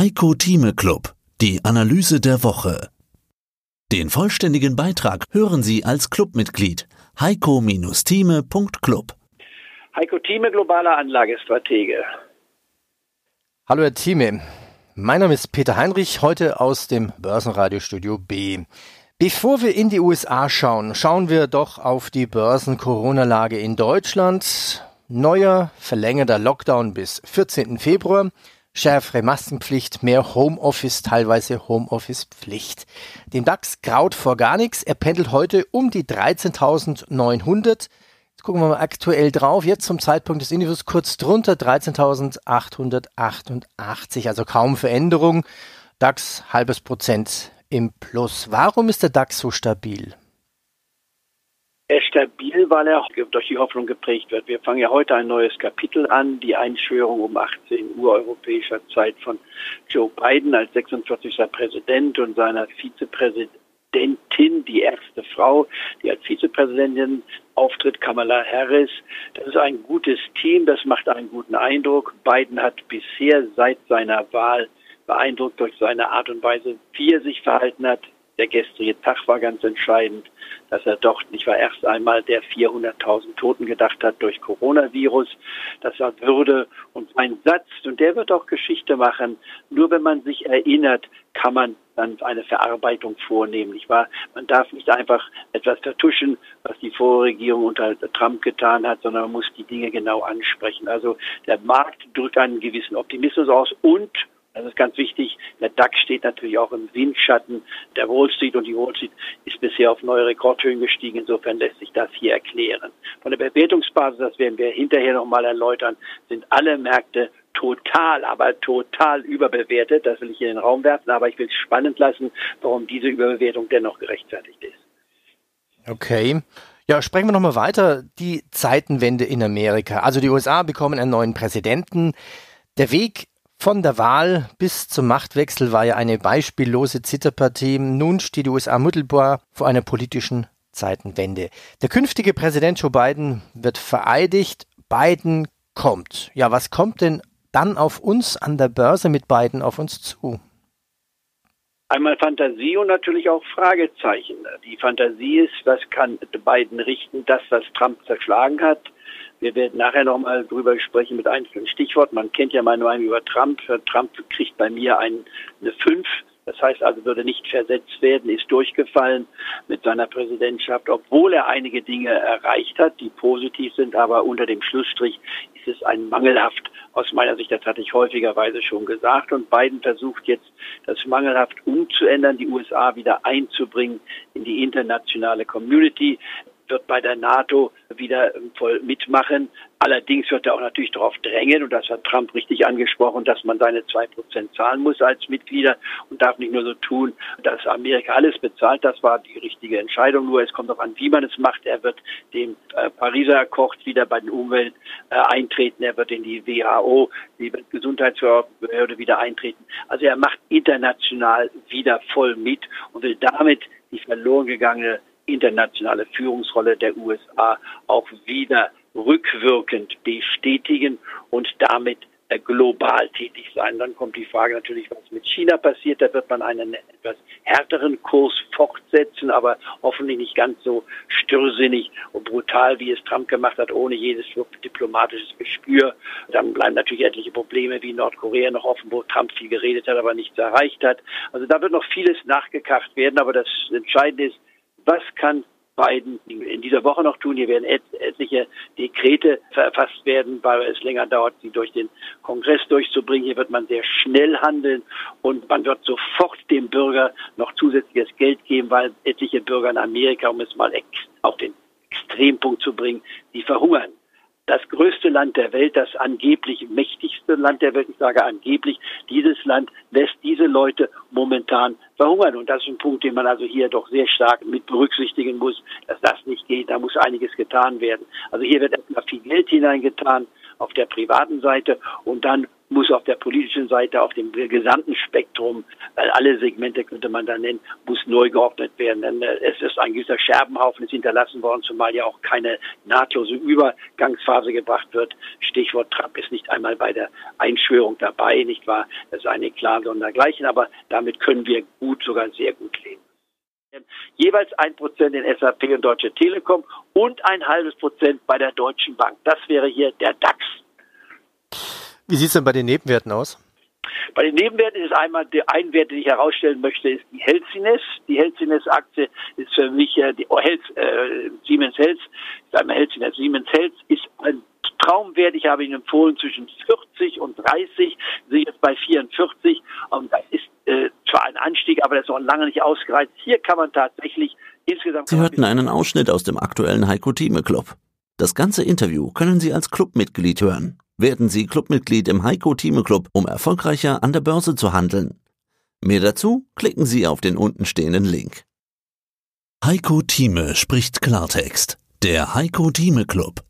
Heiko Thieme Club, die Analyse der Woche. Den vollständigen Beitrag hören Sie als Clubmitglied heiko-thieme.club. Heiko Thieme, globaler Anlagestratege. Hallo Herr Thieme, mein Name ist Peter Heinrich, heute aus dem Börsenradiostudio B. Bevor wir in die USA schauen, schauen wir doch auf die Börsen-Corona-Lage in Deutschland. Neuer verlängerter Lockdown bis 14. Februar schärfere Maskenpflicht, mehr Homeoffice, teilweise Homeoffice-Pflicht. Dem DAX graut vor gar nichts. Er pendelt heute um die 13.900. Jetzt gucken wir mal aktuell drauf. Jetzt zum Zeitpunkt des Interviews kurz drunter 13.888, also kaum Veränderung. DAX halbes Prozent im Plus. Warum ist der DAX so stabil? Er ist stabil, weil er durch die Hoffnung geprägt wird. Wir fangen ja heute ein neues Kapitel an, die Einschwörung um 18 Uhr europäischer Zeit von Joe Biden als 46. Präsident und seiner Vizepräsidentin, die erste Frau, die als Vizepräsidentin auftritt, Kamala Harris. Das ist ein gutes Team, das macht einen guten Eindruck. Biden hat bisher seit seiner Wahl beeindruckt durch seine Art und Weise, wie er sich verhalten hat, der gestrige Tag war ganz entscheidend, dass er doch nicht war erst einmal der 400.000 Toten gedacht hat durch Coronavirus, dass er würde und sein Satz, und der wird auch Geschichte machen, nur wenn man sich erinnert, kann man dann eine Verarbeitung vornehmen. Nicht wahr? Man darf nicht einfach etwas vertuschen, was die Vorregierung unter Trump getan hat, sondern man muss die Dinge genau ansprechen. Also der Markt drückt einen gewissen Optimismus aus und das ist ganz wichtig. Der DAX steht natürlich auch im Windschatten der Wall Street und die Wall Street ist bisher auf neue Rekordhöhen gestiegen. Insofern lässt sich das hier erklären. Von der Bewertungsbasis, das werden wir hinterher nochmal erläutern, sind alle Märkte total, aber total überbewertet. Das will ich in den Raum werfen, aber ich will es spannend lassen, warum diese Überbewertung dennoch gerechtfertigt ist. Okay. Ja, sprechen wir nochmal weiter. Die Zeitenwende in Amerika. Also die USA bekommen einen neuen Präsidenten. Der Weg von der Wahl bis zum Machtwechsel war ja eine beispiellose Zitterpartie. Nun steht die USA mittelbar vor einer politischen Zeitenwende. Der künftige Präsident Joe Biden wird vereidigt. Biden kommt. Ja, was kommt denn dann auf uns an der Börse mit Biden auf uns zu? Einmal Fantasie und natürlich auch Fragezeichen. Die Fantasie ist, was kann Biden richten, das, was Trump zerschlagen hat. Wir werden nachher nochmal drüber sprechen mit einzelnen Stichworten. Man kennt ja meine Meinung über Trump. Trump kriegt bei mir ein, eine 5. Das heißt also, würde nicht versetzt werden, ist durchgefallen mit seiner Präsidentschaft, obwohl er einige Dinge erreicht hat, die positiv sind, aber unter dem Schlussstrich ist es ein mangelhaft aus meiner Sicht, das hatte ich häufigerweise schon gesagt. Und Biden versucht jetzt, das mangelhaft umzuändern, die USA wieder einzubringen in die internationale Community wird bei der NATO wieder voll mitmachen. Allerdings wird er auch natürlich darauf drängen, und das hat Trump richtig angesprochen, dass man seine zwei Prozent zahlen muss als Mitglieder und darf nicht nur so tun, dass Amerika alles bezahlt. Das war die richtige Entscheidung. Nur es kommt auch an, wie man es macht. Er wird dem äh, Pariser Koch wieder bei den Umwelt äh, eintreten. Er wird in die WHO, die Gesundheitsbehörde wieder eintreten. Also er macht international wieder voll mit und will damit die verloren gegangene internationale Führungsrolle der USA auch wieder rückwirkend bestätigen und damit äh, global tätig sein. Dann kommt die Frage natürlich, was mit China passiert. Da wird man einen etwas härteren Kurs fortsetzen, aber hoffentlich nicht ganz so stürrsinnig und brutal, wie es Trump gemacht hat, ohne jedes diplomatisches Gespür. Dann bleiben natürlich etliche Probleme wie Nordkorea noch offen, wo Trump viel geredet hat, aber nichts erreicht hat. Also da wird noch vieles nachgekacht werden, aber das Entscheidende ist, was kann Biden in dieser Woche noch tun. Hier werden et etliche Dekrete verfasst werden, weil es länger dauert, sie durch den Kongress durchzubringen. Hier wird man sehr schnell handeln und man wird sofort dem Bürger noch zusätzliches Geld geben, weil etliche Bürger in Amerika, um es mal auf den Extrempunkt zu bringen, die verhungern das größte Land der Welt, das angeblich mächtigste Land der Welt, ich sage angeblich, dieses Land lässt diese Leute momentan verhungern. Und das ist ein Punkt, den man also hier doch sehr stark mit berücksichtigen muss, dass das nicht geht. Da muss einiges getan werden. Also hier wird erstmal viel Geld hineingetan auf der privaten Seite und dann muss auf der politischen Seite, auf dem gesamten Spektrum, weil alle Segmente könnte man da nennen, muss neu geordnet werden. Denn äh, es ist ein gewisser Scherbenhaufen ist hinterlassen worden, zumal ja auch keine nahtlose Übergangsphase gebracht wird. Stichwort Trump ist nicht einmal bei der Einschwörung dabei, nicht wahr? Das ist eine Klage und dergleichen, aber damit können wir gut, sogar sehr gut leben jeweils ein Prozent in SAP und Deutsche Telekom und ein halbes Prozent bei der Deutschen Bank. Das wäre hier der DAX. Wie sieht es denn bei den Nebenwerten aus? Bei den Nebenwerten ist einmal der ein Wert, den ich herausstellen möchte, ist die Healthiness. Die Healthiness-Aktie ist für mich äh, die oh, Health, äh, Siemens Health, ist einmal Healthiness. Siemens Health ist ein Traumwert. Ich habe Ihnen empfohlen zwischen 40 und 30, sind jetzt bei 44. Und das ist äh, zwar ein Anstieg, aber das ist noch lange nicht ausgereizt. Hier kann man tatsächlich insgesamt. Sie hörten einen Ausschnitt aus dem aktuellen Heiko Thieme Club. Das ganze Interview können Sie als Clubmitglied hören. Werden Sie Clubmitglied im Heiko Thieme Club, um erfolgreicher an der Börse zu handeln. Mehr dazu klicken Sie auf den untenstehenden Link. Heiko Thieme spricht Klartext. Der Heiko Thieme Club.